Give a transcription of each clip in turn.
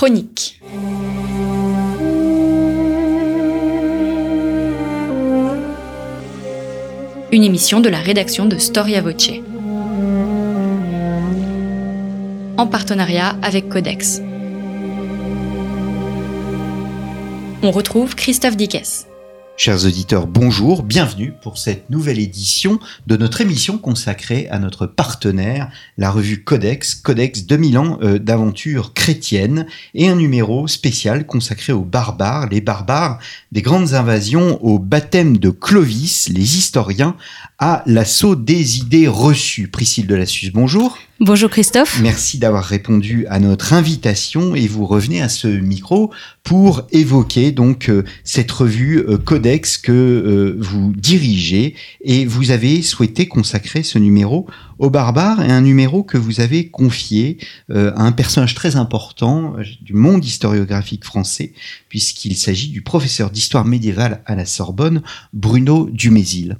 chronique. Une émission de la rédaction de Storia Voce. En partenariat avec Codex. On retrouve Christophe Dickès. Chers auditeurs, bonjour, bienvenue pour cette nouvelle édition de notre émission consacrée à notre partenaire, la revue Codex, Codex 2000 ans euh, d'aventure chrétienne, et un numéro spécial consacré aux barbares, les barbares des grandes invasions, au baptême de Clovis, les historiens, à l'assaut des idées reçues. Priscille de la Suisse, bonjour. Bonjour Christophe. Merci d'avoir répondu à notre invitation et vous revenez à ce micro pour évoquer donc euh, cette revue euh, Codex que euh, vous dirigez et vous avez souhaité consacrer ce numéro aux barbares et un numéro que vous avez confié à un personnage très important du monde historiographique français puisqu'il s'agit du professeur d'histoire médiévale à la Sorbonne Bruno Dumézil.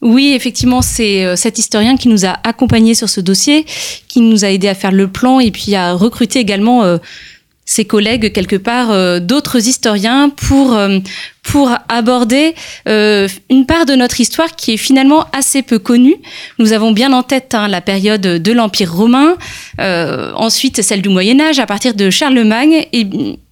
Oui, effectivement, c'est euh, cet historien qui nous a accompagnés sur ce dossier, qui nous a aidé à faire le plan et puis à recruter également euh, ses collègues quelque part euh, d'autres historiens pour pour aborder une part de notre histoire qui est finalement assez peu connue. Nous avons bien en tête hein, la période de l'Empire romain, ensuite celle du Moyen Âge à partir de Charlemagne et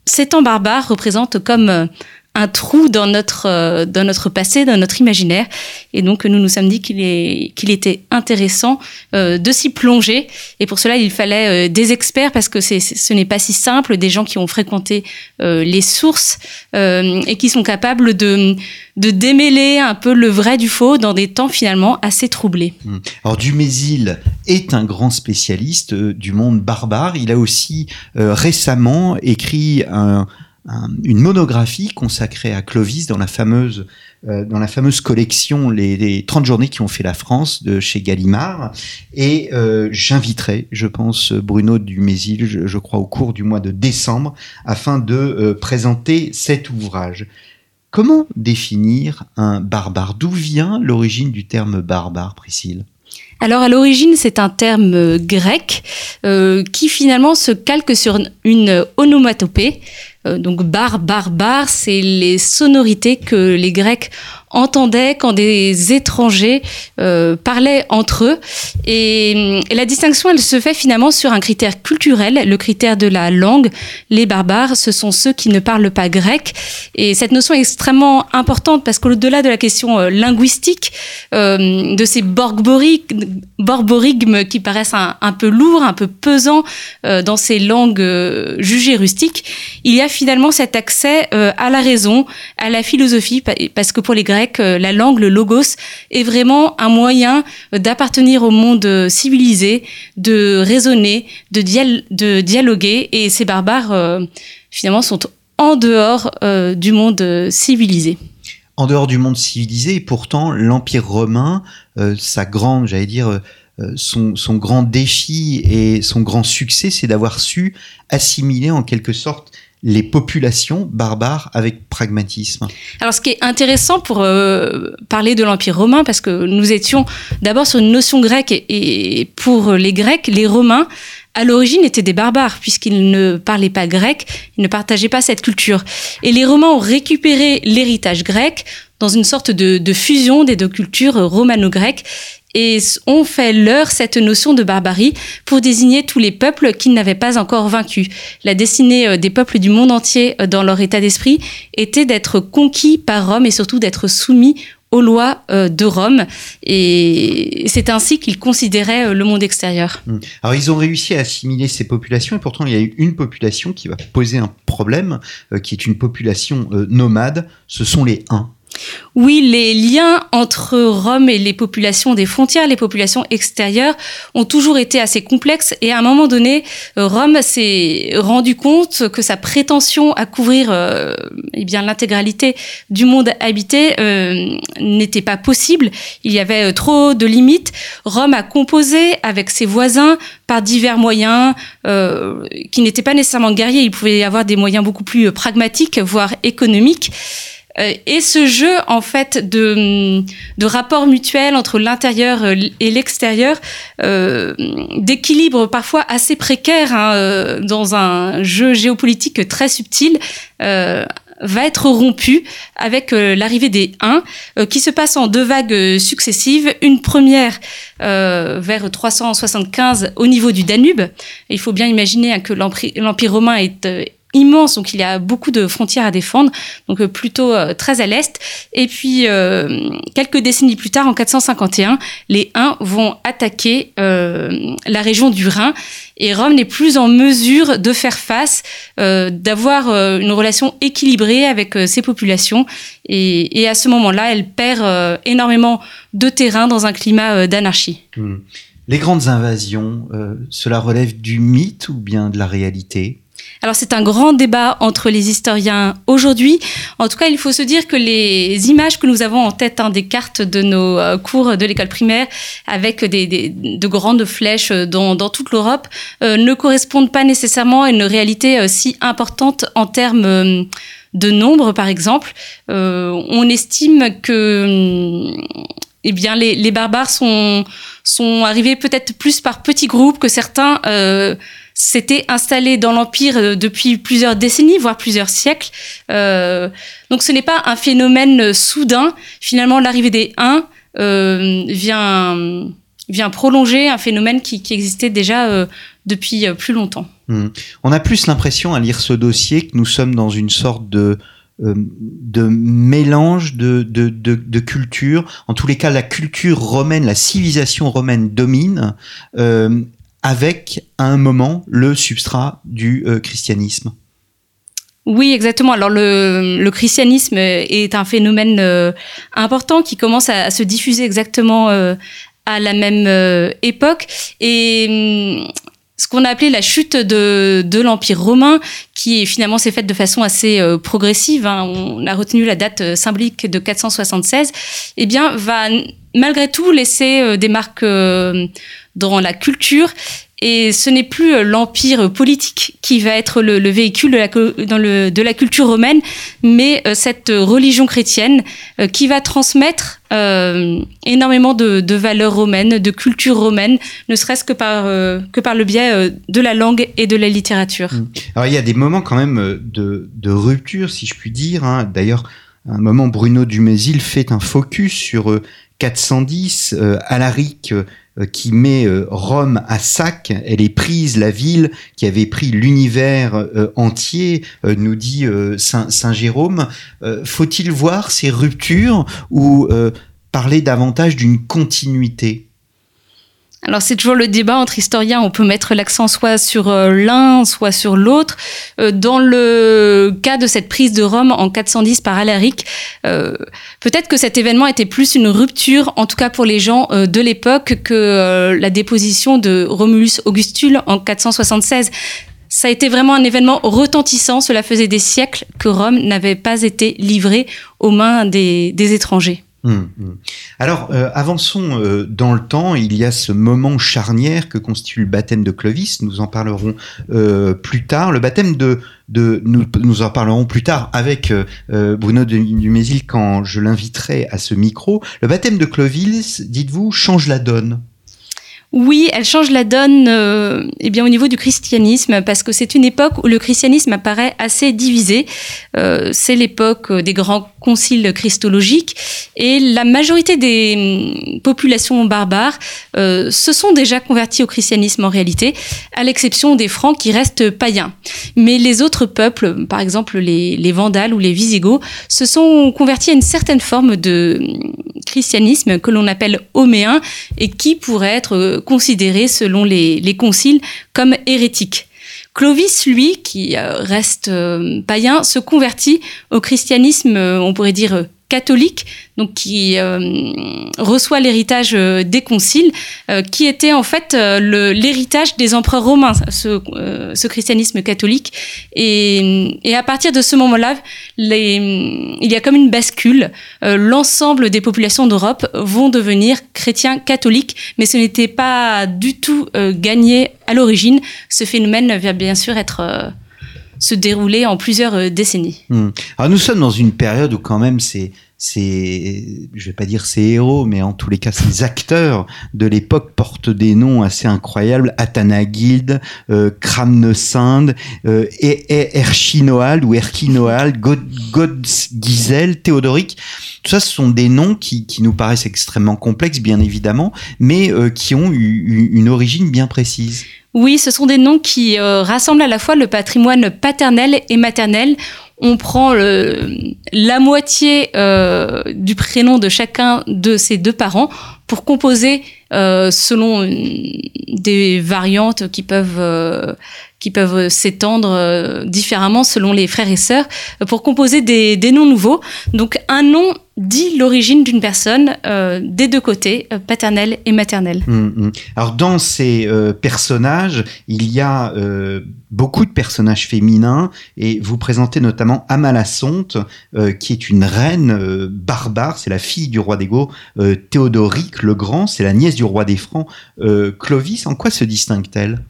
ces temps barbares représentent comme un trou dans notre euh, dans notre passé, dans notre imaginaire. Et donc nous nous sommes dit qu'il qu'il était intéressant euh, de s'y plonger. Et pour cela, il fallait euh, des experts parce que c'est ce n'est pas si simple, des gens qui ont fréquenté les sources et qui sont capables de de démêler un peu le vrai du faux dans des temps finalement assez troublés. Mmh. Alors Dumézil est un grand spécialiste du monde barbare. Il a aussi récemment écrit un une monographie consacrée à Clovis dans la fameuse euh, dans la fameuse collection les, les, 30 journées qui ont fait la France de chez Gallimard. Et euh, j'inviterai je pense Bruno Dumézil je, je, crois au cours du mois de décembre afin de euh, présenter cet ouvrage. Comment définir un barbare? D'où vient l'origine du terme barbare Priscille? Alors à l'origine, c'est un terme grec qui finalement se calque sur une onomatopée donc bar, bar, bar, c'est les sonorités que les Grecs entendaient quand des étrangers euh, parlaient entre eux. Et, la distinction, elle se fait finalement sur un critère culturel, le critère de la langue. Les barbares, ce sont ceux qui ne parlent pas grec. Et cette notion est extrêmement importante parce qu'au-delà de la question euh, linguistique, euh, de ces borborigmes qui paraissent un, un, peu lourds, un peu pesants dans ces langues jugées rustiques, il y a finalement cet accès à la raison, à la philosophie, parce que pour les Grecs, euh, la langue, le logos, est vraiment un moyen d'appartenir au monde civilisé, de raisonner, de, dialoguer. Et ces barbares, euh, finalement, sont en dehors euh, du monde civilisé en dehors du monde civilisé, et pourtant l'Empire romain, sa grande, j'allais dire, son, grand défi et son grand succès, c'est d'avoir su assimiler en quelque sorte les populations barbares avec pragmatisme. Alors ce qui est intéressant pour euh, parler de l'Empire romain, parce que nous étions d'abord sur une notion grecque et, pour les Grecs, les Romains à l'origine étaient des barbares puisqu'ils ne parlaient pas grec, ils ne partageaient pas cette culture. Et les Romains ont récupéré l'héritage grec dans une sorte de, fusion des deux cultures romano-grecques et ont fait leur cette notion de barbarie pour désigner tous les peuples qu'ils n'avaient pas encore vaincus. La destinée euh, des peuples du monde entier euh, dans leur état d'esprit était d'être conquis par Rome et surtout d'être soumis aux lois euh, de Rome. Et c'est ainsi qu'ils considéraient le monde extérieur. Mmh. Alors ils ont réussi à assimiler ces populations et pourtant il y a eu une population qui va poser un problème, qui est une population nomade, ce sont les Huns. Oui, les liens entre Rome et les populations des frontières, les populations extérieures, ont toujours été assez complexes. Et à un moment donné, euh, Rome s'est rendu compte que sa prétention à couvrir euh, eh bien l'intégralité du monde habité euh, n'était pas possible. Il y avait euh, trop de limites. Rome a composé avec ses voisins par divers moyens qui n'étaient pas nécessairement guerriers. Il pouvait y avoir des moyens beaucoup plus pragmatiques, voire économiques. Et ce jeu, en fait, de, de rapport mutuel entre l'intérieur et l'extérieur, d'équilibre parfois assez précaire hein, dans un jeu géopolitique très subtil, va être rompu avec euh, l'arrivée des Huns, euh, qui se passe en deux vagues euh, successives. Une première vers 375 au niveau du Danube. Il faut bien imaginer hein, que l'Empire romain est immense, donc il y a beaucoup de frontières à défendre, donc plutôt très à l'est. Et puis quelques décennies plus tard, en 451, les Huns vont attaquer la région du Rhin et Rome n'est plus en mesure de faire face, euh, d'avoir euh, une relation équilibrée avec euh, ses populations. Et, et à ce moment-là, elle perd énormément de terrain dans un climat d'anarchie. Hmm. Les grandes invasions, cela relève du mythe ou bien de la réalité? Alors c'est un grand débat entre les historiens aujourd'hui. En tout cas, il faut se dire que les images que nous avons en tête hein, des cartes de nos euh, cours de l'école primaire avec des, de grandes flèches dans, toute l'Europe euh, ne correspondent pas nécessairement à une réalité euh, si importante en termes de nombre, par exemple. on estime que eh bien, les, barbares sont, sont arrivés peut-être plus par petits groupes que certains s'était installé dans l'Empire euh, depuis plusieurs décennies, voire plusieurs siècles. Euh, donc ce n'est pas un phénomène euh, soudain. Finalement, l'arrivée des Huns vient, vient prolonger un phénomène qui, existait déjà depuis plus longtemps. Hmm. On a plus l'impression à lire ce dossier que nous sommes dans une sorte de de mélange de, de, de, culture. En tous les cas, la culture romaine, la civilisation romaine domine avec à un moment le substrat du euh, christianisme. Oui, exactement. Alors le, christianisme est un phénomène euh, important qui commence à, se diffuser exactement euh, à la même époque. Et hum, ce qu'on a appelé la chute de, l'Empire romain, qui finalement s'est faite de façon assez progressive, hein. on a retenu la date symbolique de 476, eh bien, va malgré tout laisser des marques dans la culture. Et ce n'est plus euh, l'empire politique qui va être le, véhicule de la, culture romaine, mais euh, cette religion chrétienne euh, qui va transmettre énormément de, valeurs romaines, de culture romaine, ne serait-ce que par, le biais de la langue et de la littérature. Mmh. Alors il y a des moments quand même de, rupture, si je puis dire. Hein. D'ailleurs, un moment, Bruno Dumézil fait un focus sur 410, Alaric qui met euh, Rome à sac. Elle est prise, la ville qui avait pris l'univers euh, entier, nous dit Saint, Saint Jérôme. Faut-il voir ces ruptures ou parler davantage d'une continuité? Alors c'est toujours le débat entre historiens, on peut mettre l'accent soit sur euh, l'un, soit sur l'autre. Euh, dans le cas de cette prise de Rome en 410 par Alaric, euh, peut-être que cet événement était plus une rupture, en tout cas pour les gens de l'époque, que la déposition de Romulus Augustule en 476 ça a été vraiment un événement retentissant. Cela faisait des siècles que Rome n'avait pas été livrée aux mains des étrangers. Hum, hum. Alors, euh, avançons euh, dans le temps. Il y a ce moment charnière que constitue le baptême de Clovis. Nous en parlerons euh, plus tard. Le baptême de, nous en parlerons plus tard avec Bruno Dumézil quand je l'inviterai à ce micro. Le baptême de Clovis, dites-vous, change la donne. Oui, elle change la donne euh, eh bien, au niveau du christianisme, parce que c'est une époque où le christianisme apparaît assez divisé. Euh, c'est l'époque des grands conciles christologiques, et la majorité des hum, populations barbares euh, se sont déjà converties au christianisme en réalité, à l'exception des Francs qui restent païens. Mais les autres peuples, par exemple les, les Vandales ou les Visigoths, se sont convertis à une certaine forme de hum, christianisme que l'on appelle homéen et qui pourrait être considéré, selon les, les conciles, comme hérétique. Clovis, lui, qui euh, reste euh, païen, se convertit au christianisme, euh, on pourrait dire catholique, donc qui euh, reçoit l'héritage euh, des conciles, euh, qui était en fait l'héritage des empereurs romains, ce, christianisme catholique. Et, et, à partir de ce moment-là, il y a comme une bascule. L'ensemble des populations d'Europe vont devenir chrétiens catholiques, mais ce n'était pas du tout gagné à l'origine. Ce phénomène vient bien sûr être se dérouler en plusieurs décennies. Hmm. Alors nous sommes dans une période où quand même c'est ces, je vais pas dire ces héros, mais en tous les cas ces acteurs de l'époque portent des noms assez incroyables Athanagild, euh, Cramnesinde, euh, Erchinoald ou Erchinoald, God, Godsgizel, Théodoric. Tout ça, ce sont des noms qui, qui nous paraissent extrêmement complexes, bien évidemment, mais euh, qui ont eu une origine bien précise. Oui, ce sont des noms qui euh, rassemblent à la fois le patrimoine paternel et maternel on prend la moitié euh, du prénom de chacun de ses deux parents pour composer euh, selon des variantes qui peuvent euh, qui peuvent s'étendre différemment selon les frères et sœurs pour composer des, des noms nouveaux. Donc un nom dit l'origine d'une personne euh, des deux côtés, euh, paternel et maternel. Hum, hum. Alors dans ces euh, personnages, il y a beaucoup de personnages féminins et vous présentez notamment Amalasonte, qui est une reine barbare, c'est la fille du roi des Goths, Théodoric le Grand, c'est la nièce du roi des Francs, Clovis. En quoi se distingue-t-elle?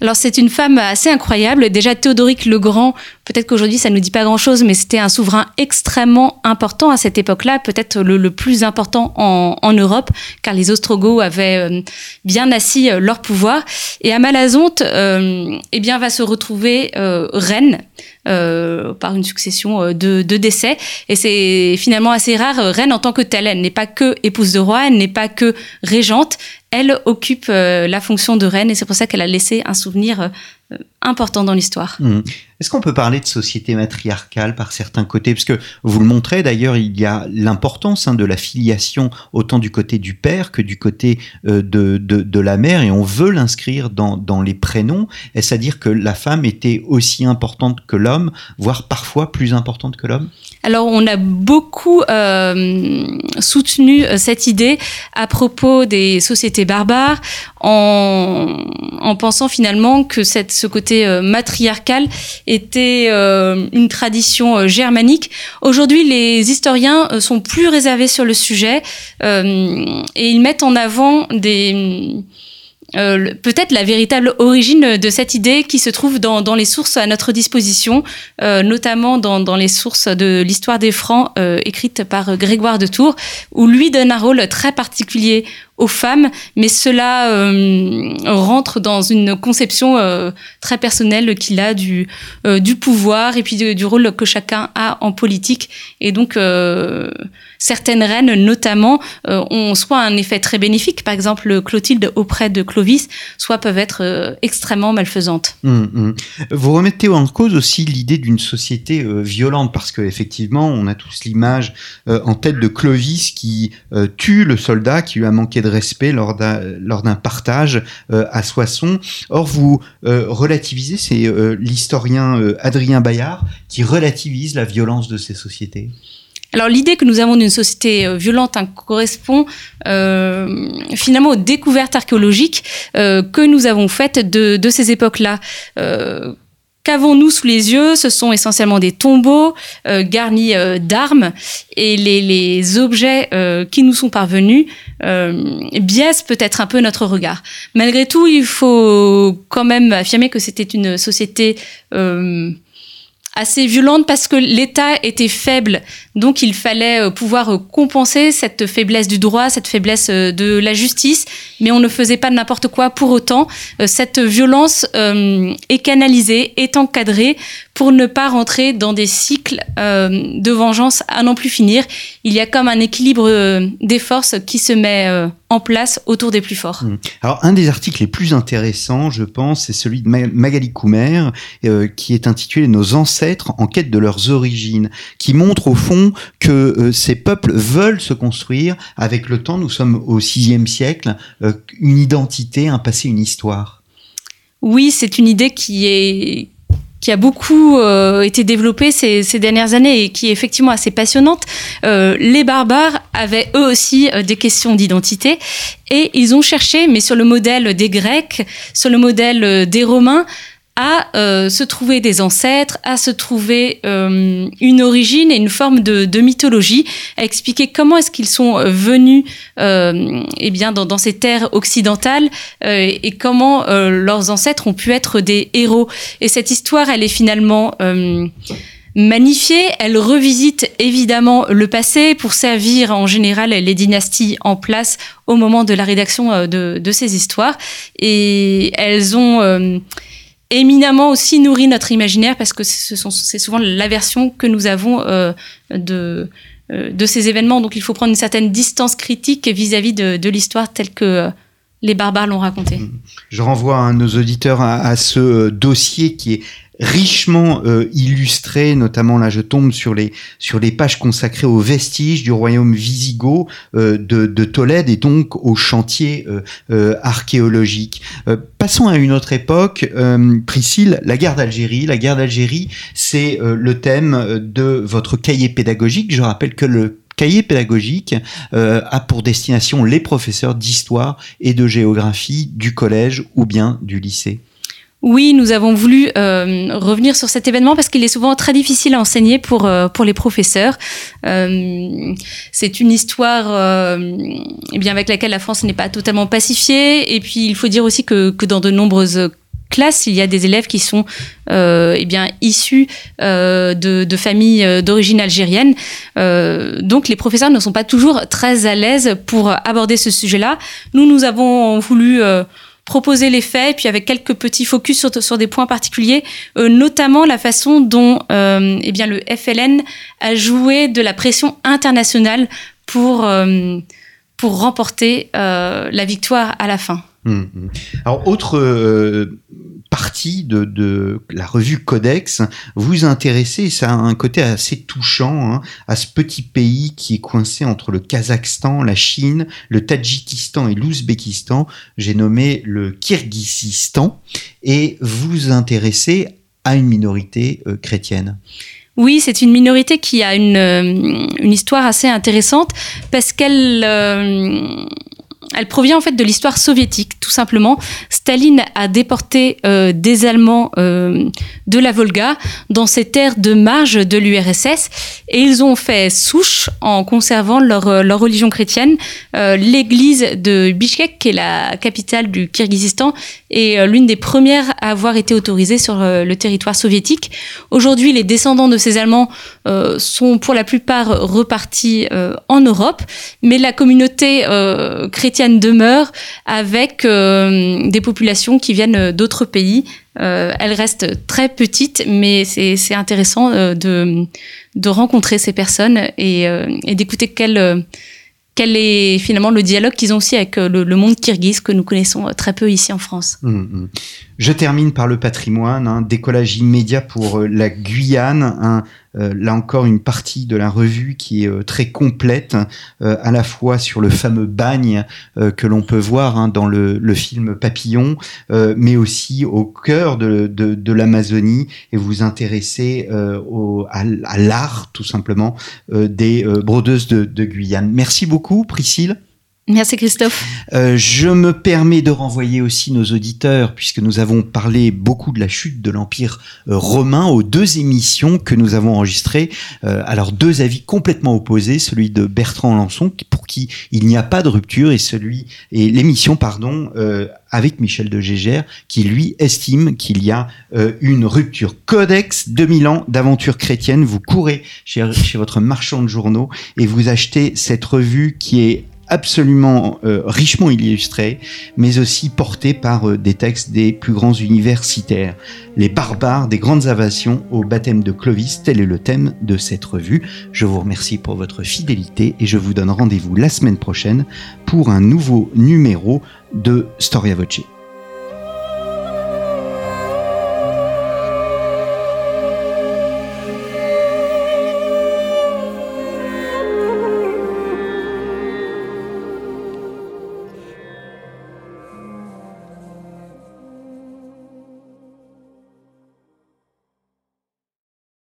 Alors c'est une femme assez incroyable. Déjà Théodoric le Grand, peut-être qu'aujourd'hui ça ne nous dit pas grand-chose, mais c'était un souverain extrêmement important à cette époque-là, peut-être le, plus important en, Europe, car les Ostrogoths avaient euh, bien assis euh, leur pouvoir. Et Amalazonte, euh, eh bien, va se retrouver reine. Par une succession de, de décès. Et c'est finalement assez rare, reine en tant que telle. Elle n'est pas que épouse de roi, elle n'est pas que régente, elle occupe euh, la fonction de reine et c'est pour ça qu'elle a laissé un souvenir euh, important dans l'histoire. Mmh. Est-ce qu'on peut parler de société matriarcale par certains côtés? Parce que vous le montrez d'ailleurs, il y a l'importance hein, de la filiation autant du côté du père que du côté euh, de, de, la mère, et on veut l'inscrire dans, dans les prénoms. Est-ce à dire que la femme était aussi importante que l'homme, voire parfois plus importante que l'homme? Alors on a beaucoup euh, soutenu euh, cette idée à propos des sociétés barbares en, en pensant finalement que cette, ce côté matriarcal était euh, une tradition euh, germanique. Aujourd'hui, les historiens euh, sont plus réservés sur le sujet et ils mettent en avant des euh, peut-être la véritable origine de cette idée qui se trouve dans, dans les sources à notre disposition, euh, notamment dans, dans, les sources de l'histoire des Francs euh, écrites par Grégoire de Tours, où lui donne un rôle très particulier aux femmes, mais cela euh, rentre dans une conception euh, très personnelle qu'il a du, euh, pouvoir et puis du, rôle que chacun a en politique. Et donc, certaines reines, notamment, ont soit un effet très bénéfique, par exemple Clotilde auprès de Clovis, soit peuvent être extrêmement malfaisantes. Hum, hum. Vous remettez en cause aussi l'idée d'une société violente, parce qu'effectivement, on a tous l'image en tête de Clovis qui tue le soldat qui lui a manqué de respect lors d'un partage euh, à Soissons. Or, vous euh, relativisez, c'est euh, l'historien Adrien Bayard qui relativise la violence de ces sociétés. Alors l'idée que nous avons d'une société violente hein, correspond finalement aux découvertes archéologiques que nous avons faites de, de ces époques-là. Qu'avons-nous sous les yeux? Ce sont essentiellement des tombeaux euh, garnis euh, d'armes et les, objets euh, qui nous sont parvenus biaisent peut-être un peu notre regard. Malgré tout, il faut quand même affirmer que c'était une société assez violente parce que l'État était faible, donc il fallait euh, pouvoir euh, compenser cette faiblesse du droit, cette faiblesse euh, de la justice, mais on ne faisait pas n'importe quoi pour autant. Cette violence est canalisée, est encadrée pour ne pas rentrer dans des cycles de vengeance à n'en plus finir. Il y a comme un équilibre des forces qui se met en place autour des plus forts. Mmh. Alors, un des articles les plus intéressants, je pense, c'est celui de Magali Koumer, euh, qui est intitulé Nos ancêtres en quête de leurs origines, qui montre au fond que euh, ces peuples veulent se construire avec le temps. Nous sommes au VIe siècle, euh, une identité, un passé, une histoire. Oui, c'est une idée qui est qui a beaucoup euh, été développée ces, dernières années et qui est effectivement assez passionnante. Euh, les barbares avaient eux aussi euh, des questions d'identité et ils ont cherché, mais sur le modèle des Grecs, sur le modèle des Romains, à euh, se trouver des ancêtres, à se trouver euh, une origine et une forme de, mythologie, à expliquer comment est-ce qu'ils sont venus euh, eh bien, dans, ces terres occidentales euh, et comment euh, leurs ancêtres ont pu être des héros. Et cette histoire, elle est finalement magnifiée. Elle revisite évidemment le passé pour servir en général les dynasties en place au moment de la rédaction de, de ces histoires. Et elles ont éminemment aussi nourri notre imaginaire parce que c'est souvent la version que nous avons euh, de, euh, de ces événements. Donc il faut prendre une certaine distance critique vis-à-vis de, de l'histoire telle que euh, les barbares l'ont racontée. Je renvoie à nos auditeurs à, ce dossier qui est richement euh, illustré, notamment là je tombe sur les pages consacrées aux vestiges du royaume wisigoth euh, de, de, Tolède et donc aux chantiers euh, euh archéologiques. Euh, passons à une autre époque, euh, Priscille, la guerre d'Algérie. La guerre d'Algérie, c'est le thème de votre cahier pédagogique. Je rappelle que le cahier pédagogique euh, a pour destination les professeurs d'histoire et de géographie du collège ou bien du lycée. Oui, nous avons voulu euh, revenir sur cet événement parce qu'il est souvent très difficile à enseigner pour euh, pour les professeurs. C'est une histoire eh bien avec laquelle la France n'est pas totalement pacifiée et puis il faut dire aussi que que dans de nombreuses il y a des élèves qui sont euh, eh bien issus euh, de, familles d'origine algérienne. Euh, donc les professeurs ne sont pas toujours très à l'aise pour aborder ce sujet-là. Nous, nous avons voulu euh, proposer les faits, puis avec quelques petits focus sur, des points particuliers, euh, notamment la façon dont euh, eh le FLN a joué de la pression internationale pour, euh, pour remporter euh, la victoire à la fin. Mmh. Alors, autre euh, partie de, la revue Codex, vous intéressez, ça a un côté assez touchant, hein, à ce petit pays qui est coincé entre le Kazakhstan, la Chine, le Tadjikistan et l'Ouzbékistan. J'ai nommé le Kirghizistan. Et vous intéressez à une minorité euh, chrétienne. Oui, c'est une minorité qui a une, euh, histoire assez intéressante parce qu'elle elle provient en fait de l'histoire soviétique, tout simplement. Staline a déporté euh, des Allemands euh, de la Volga dans ces terres de marge de l'URSS et ils ont fait souche en conservant leur, euh, religion chrétienne. L'église de Bishkek, qui est la capitale du Kirghizistan, est l'une des premières à avoir été autorisée sur le territoire soviétique. Aujourd'hui, les descendants de ces Allemands sont pour la plupart repartis en Europe, mais la communauté chrétienne demeure avec des populations qui viennent d'autres pays. elle reste très petite, mais c'est intéressant de, de rencontrer ces personnes et, d'écouter quelle quel est finalement le dialogue qu'ils ont aussi avec le, monde kirghize que nous connaissons très peu ici en France. Mmh, Je termine par le patrimoine, hein, décollage immédiat pour euh, la Guyane, hein, euh, là encore une partie de la revue qui est euh, très complète, à la fois sur le fameux bagne que l'on peut voir hein, dans le, film Papillon, mais aussi au cœur de, l'Amazonie, et vous intéressez au, à, l'art tout simplement des brodeuses de, de Guyane. Merci beaucoup Priscille. Merci Christophe. Euh, je me permets de renvoyer aussi nos auditeurs, puisque nous avons parlé beaucoup de la chute de l'Empire euh, romain, aux deux émissions que nous avons enregistrées. Euh, alors deux avis complètement opposés, celui de Bertrand Lançon, pour qui il n'y a pas de rupture, et celui et l'émission, pardon, avec Michel de Gégère, qui lui estime qu'il y a une rupture. Codex 2000 ans d'aventure chrétienne. Vous courez chez votre marchand de journaux et vous achetez cette revue qui est absolument euh, richement illustré, mais aussi porté par euh, des textes des plus grands universitaires. Les barbares des grandes invasions au baptême de Clovis, tel est le thème de cette revue. Je vous remercie pour votre fidélité et je vous donne rendez-vous la semaine prochaine pour un nouveau numéro de Storia Voce.